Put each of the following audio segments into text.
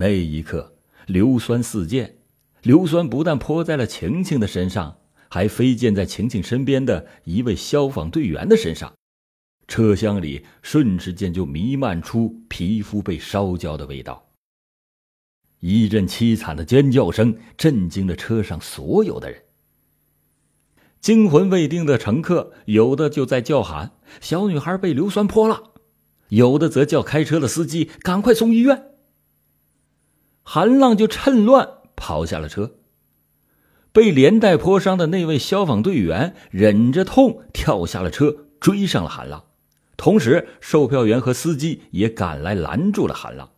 那一刻，硫酸四溅，硫酸不但泼在了晴晴的身上，还飞溅在晴晴身边的一位消防队员的身上。车厢里瞬时间就弥漫出皮肤被烧焦的味道。一阵凄惨的尖叫声震惊了车上所有的人。惊魂未定的乘客有的就在叫喊：“小女孩被硫酸泼了！”有的则叫开车的司机赶快送医院。韩浪就趁乱跑下了车。被连带泼伤的那位消防队员忍着痛跳下了车，追上了韩浪。同时，售票员和司机也赶来拦住了韩浪。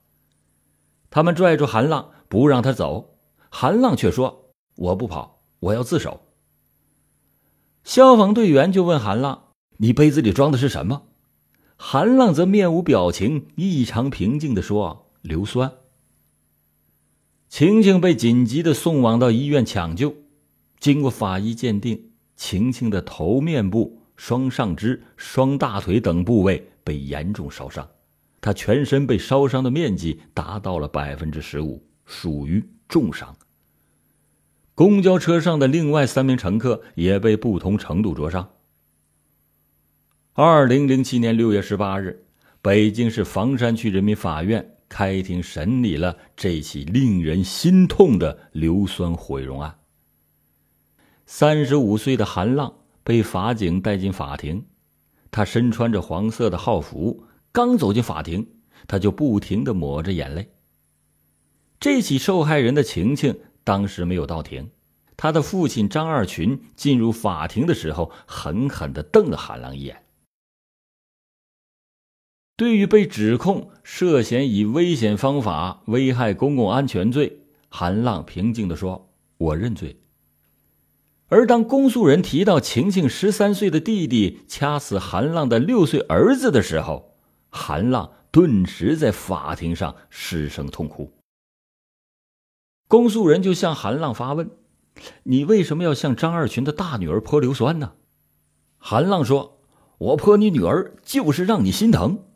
他们拽住韩浪，不让他走。韩浪却说：“我不跑，我要自首。”消防队员就问韩浪：“你杯子里装的是什么？”韩浪则面无表情、异常平静的说：“硫酸。”晴晴被紧急的送往到医院抢救，经过法医鉴定，晴晴的头面部。双上肢、双大腿等部位被严重烧伤，她全身被烧伤的面积达到了百分之十五，属于重伤。公交车上的另外三名乘客也被不同程度灼伤。二零零七年六月十八日，北京市房山区人民法院开庭审理了这起令人心痛的硫酸毁容案。三十五岁的韩浪。被法警带进法庭，他身穿着黄色的号服，刚走进法庭，他就不停的抹着眼泪。这起受害人的晴晴当时没有到庭，他的父亲张二群进入法庭的时候，狠狠的瞪了韩浪一眼。对于被指控涉嫌以危险方法危害公共安全罪，韩浪平静的说：“我认罪。”而当公诉人提到晴晴十三岁的弟弟掐死韩浪的六岁儿子的时候，韩浪顿时在法庭上失声痛哭。公诉人就向韩浪发问：“你为什么要向张二群的大女儿泼硫酸呢？”韩浪说：“我泼你女儿就是让你心疼。”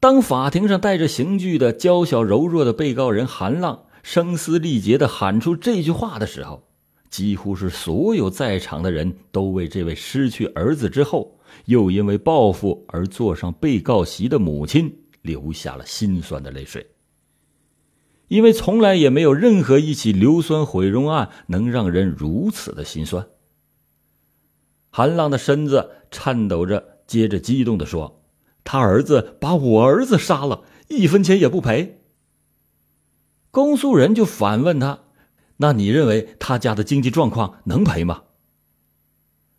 当法庭上带着刑具的娇小柔弱的被告人韩浪声嘶力竭的喊出这句话的时候，几乎是所有在场的人都为这位失去儿子之后又因为报复而坐上被告席的母亲流下了心酸的泪水。因为从来也没有任何一起硫酸毁容案能让人如此的心酸。韩浪的身子颤抖着，接着激动的说：“他儿子把我儿子杀了，一分钱也不赔。”公诉人就反问他。那你认为他家的经济状况能赔吗？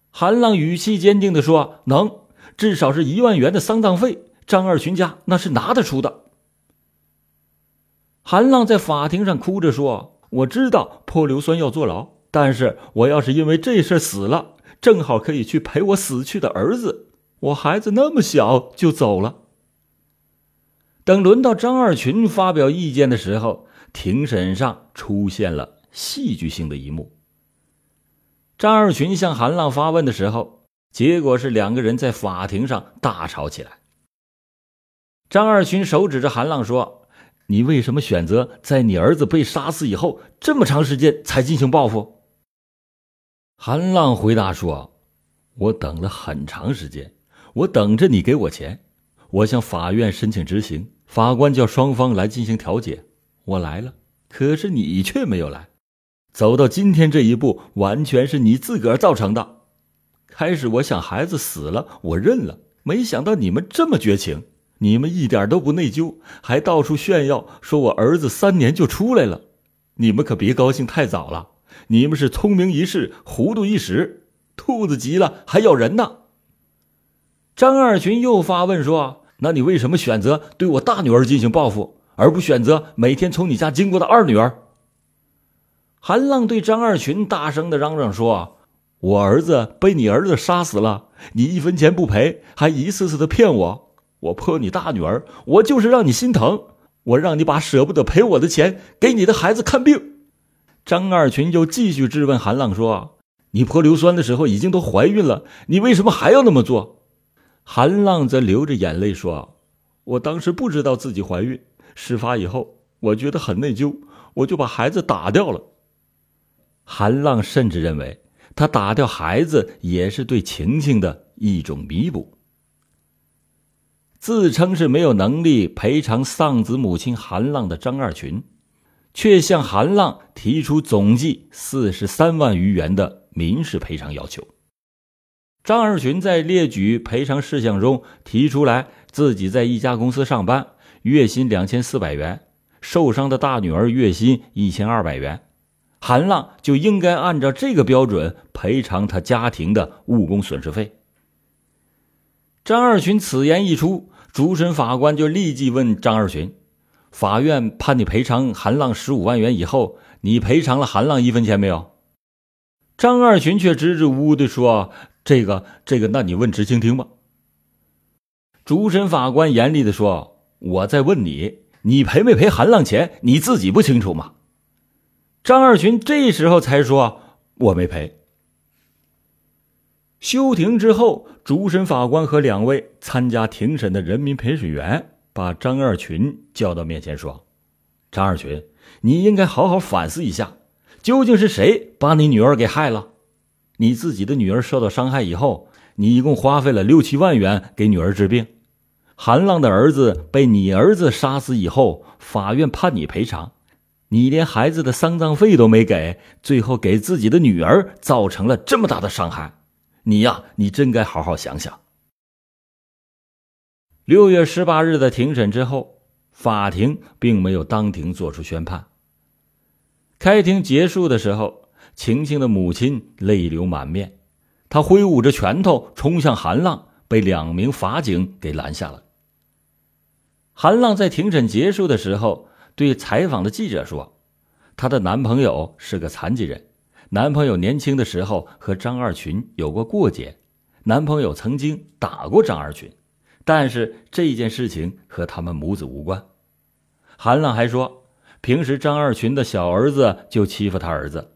韩浪语气坚定的说：“能，至少是一万元的丧葬费，张二群家那是拿得出的。”韩浪在法庭上哭着说：“我知道泼硫酸要坐牢，但是我要是因为这事死了，正好可以去陪我死去的儿子。我孩子那么小就走了。”等轮到张二群发表意见的时候，庭审上出现了。戏剧性的一幕。张二群向韩浪发问的时候，结果是两个人在法庭上大吵起来。张二群手指着韩浪说：“你为什么选择在你儿子被杀死以后这么长时间才进行报复？”韩浪回答说：“我等了很长时间，我等着你给我钱。我向法院申请执行，法官叫双方来进行调解，我来了，可是你却没有来。”走到今天这一步，完全是你自个儿造成的。开始我想孩子死了，我认了。没想到你们这么绝情，你们一点都不内疚，还到处炫耀，说我儿子三年就出来了。你们可别高兴太早了，你们是聪明一世，糊涂一时。兔子急了还咬人呢。张二群又发问说：“那你为什么选择对我大女儿进行报复，而不选择每天从你家经过的二女儿？”韩浪对张二群大声的嚷嚷说：“我儿子被你儿子杀死了，你一分钱不赔，还一次次的骗我。我泼你大女儿，我就是让你心疼，我让你把舍不得赔我的钱给你的孩子看病。”张二群又继续质问韩浪说：“你泼硫酸的时候已经都怀孕了，你为什么还要那么做？”韩浪则流着眼泪说：“我当时不知道自己怀孕，事发以后，我觉得很内疚，我就把孩子打掉了。韩浪甚至认为，他打掉孩子也是对晴晴的一种弥补。自称是没有能力赔偿丧子母亲韩浪的张二群，却向韩浪提出总计四十三万余元的民事赔偿要求。张二群在列举赔偿事项中提出来，自己在一家公司上班，月薪两千四百元，受伤的大女儿月薪一千二百元。韩浪就应该按照这个标准赔偿他家庭的误工损失费。张二群此言一出，主审法官就立即问张二群：“法院判你赔偿韩浪十五万元以后，你赔偿了韩浪一分钱没有？”张二群却支支吾吾的说：“这个，这个，那你问执行庭吧。”主审法官严厉的说：“我在问你，你赔没赔韩浪钱？你自己不清楚吗？”张二群这时候才说：“我没赔。”休庭之后，主审法官和两位参加庭审的人民陪审员把张二群叫到面前说：“张二群，你应该好好反思一下，究竟是谁把你女儿给害了？你自己的女儿受到伤害以后，你一共花费了六七万元给女儿治病。韩浪的儿子被你儿子杀死以后，法院判你赔偿。”你连孩子的丧葬费都没给，最后给自己的女儿造成了这么大的伤害，你呀，你真该好好想想。六月十八日的庭审之后，法庭并没有当庭作出宣判。开庭结束的时候，晴晴的母亲泪流满面，她挥舞着拳头冲向韩浪，被两名法警给拦下了。韩浪在庭审结束的时候。对采访的记者说：“她的男朋友是个残疾人，男朋友年轻的时候和张二群有过过节，男朋友曾经打过张二群，但是这件事情和他们母子无关。”韩浪还说：“平时张二群的小儿子就欺负他儿子。”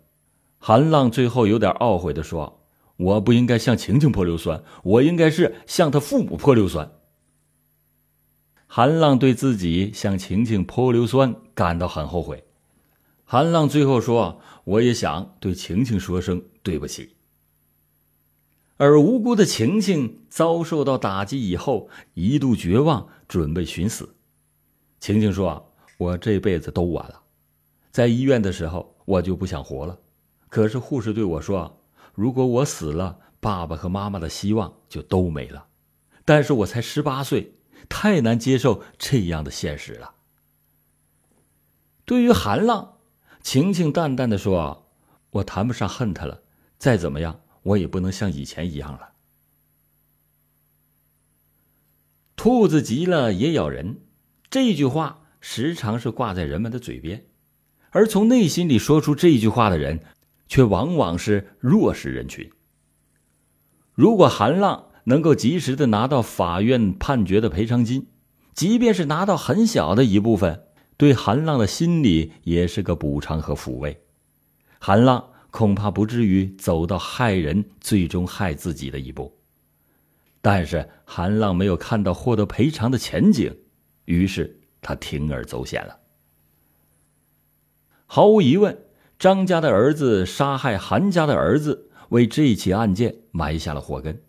韩浪最后有点懊悔的说：“我不应该向晴晴泼硫酸，我应该是向他父母泼硫酸。”韩浪对自己向晴晴泼硫酸感到很后悔。韩浪最后说：“我也想对晴晴说声对不起。”而无辜的晴晴遭受到打击以后，一度绝望，准备寻死。晴晴说：“我这辈子都完了。在医院的时候，我就不想活了。可是护士对我说，如果我死了，爸爸和妈妈的希望就都没了。但是我才十八岁。”太难接受这样的现实了。对于韩浪，晴晴淡淡的说：“我谈不上恨他了，再怎么样，我也不能像以前一样了。”兔子急了也咬人，这句话时常是挂在人们的嘴边，而从内心里说出这句话的人，却往往是弱势人群。如果韩浪，能够及时的拿到法院判决的赔偿金，即便是拿到很小的一部分，对韩浪的心理也是个补偿和抚慰。韩浪恐怕不至于走到害人，最终害自己的一步。但是韩浪没有看到获得赔偿的前景，于是他铤而走险了。毫无疑问，张家的儿子杀害韩家的儿子，为这起案件埋下了祸根。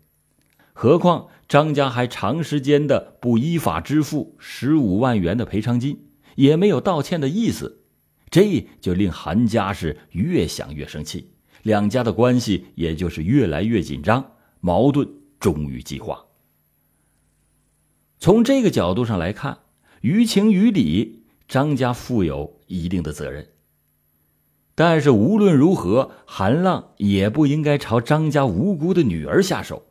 何况张家还长时间的不依法支付十五万元的赔偿金，也没有道歉的意思，这就令韩家是越想越生气，两家的关系也就是越来越紧张，矛盾终于激化。从这个角度上来看，于情于理，张家负有一定的责任。但是无论如何，韩浪也不应该朝张家无辜的女儿下手。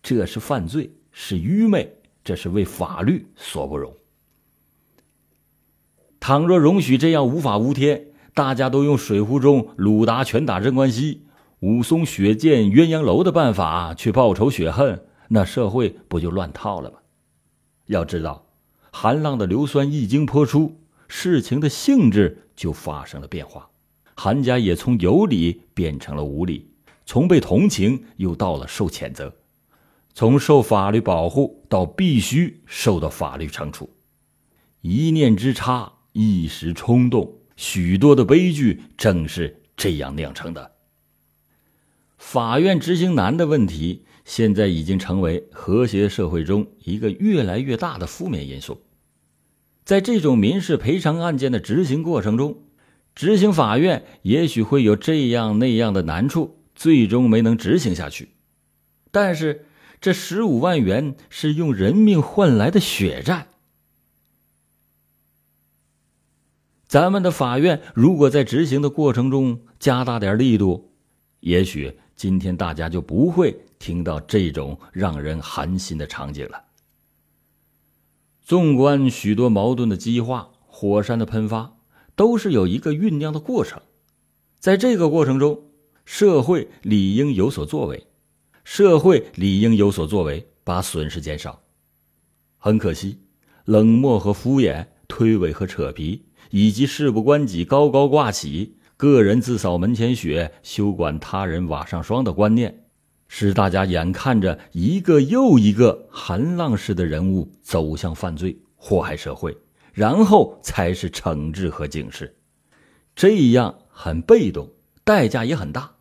这是犯罪，是愚昧，这是为法律所不容。倘若容许这样无法无天，大家都用《水浒》中鲁达拳打镇关西、武松血溅鸳鸯楼的办法去报仇雪恨，那社会不就乱套了吗？要知道，韩浪的硫酸一经泼出，事情的性质就发生了变化，韩家也从有理变成了无理，从被同情又到了受谴责。从受法律保护到必须受到法律惩处，一念之差，一时冲动，许多的悲剧正是这样酿成的。法院执行难的问题，现在已经成为和谐社会中一个越来越大的负面因素。在这种民事赔偿案件的执行过程中，执行法院也许会有这样那样的难处，最终没能执行下去。但是，这十五万元是用人命换来的血债。咱们的法院如果在执行的过程中加大点力度，也许。今天大家就不会听到这种让人寒心的场景了。纵观许多矛盾的激化、火山的喷发，都是有一个酝酿的过程。在这个过程中，社会理应有所作为，社会理应有所作为，把损失减少。很可惜，冷漠和敷衍、推诿和扯皮，以及事不关己、高高挂起。个人自扫门前雪，休管他人瓦上霜的观念，使大家眼看着一个又一个寒浪式的人物走向犯罪，祸害社会，然后才是惩治和警示。这样很被动，代价也很大。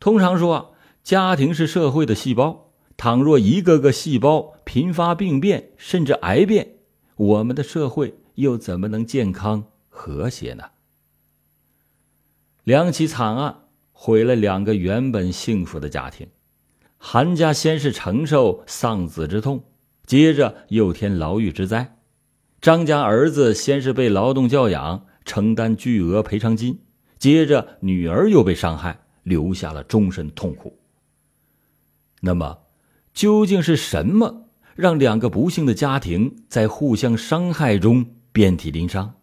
通常说，家庭是社会的细胞，倘若一个个细胞频发病变，甚至癌变，我们的社会又怎么能健康和谐呢？两起惨案毁了两个原本幸福的家庭，韩家先是承受丧子之痛，接着又添牢狱之灾；张家儿子先是被劳动教养，承担巨额赔偿金，接着女儿又被伤害，留下了终身痛苦。那么，究竟是什么让两个不幸的家庭在互相伤害中遍体鳞伤？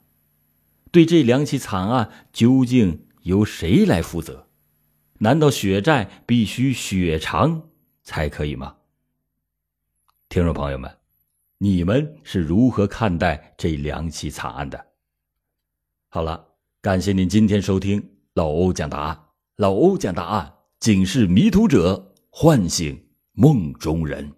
对这两起惨案，究竟？由谁来负责？难道血债必须血偿才可以吗？听众朋友们，你们是如何看待这两起惨案的？好了，感谢您今天收听老欧讲答案。老欧讲答案，警示迷途者，唤醒梦中人。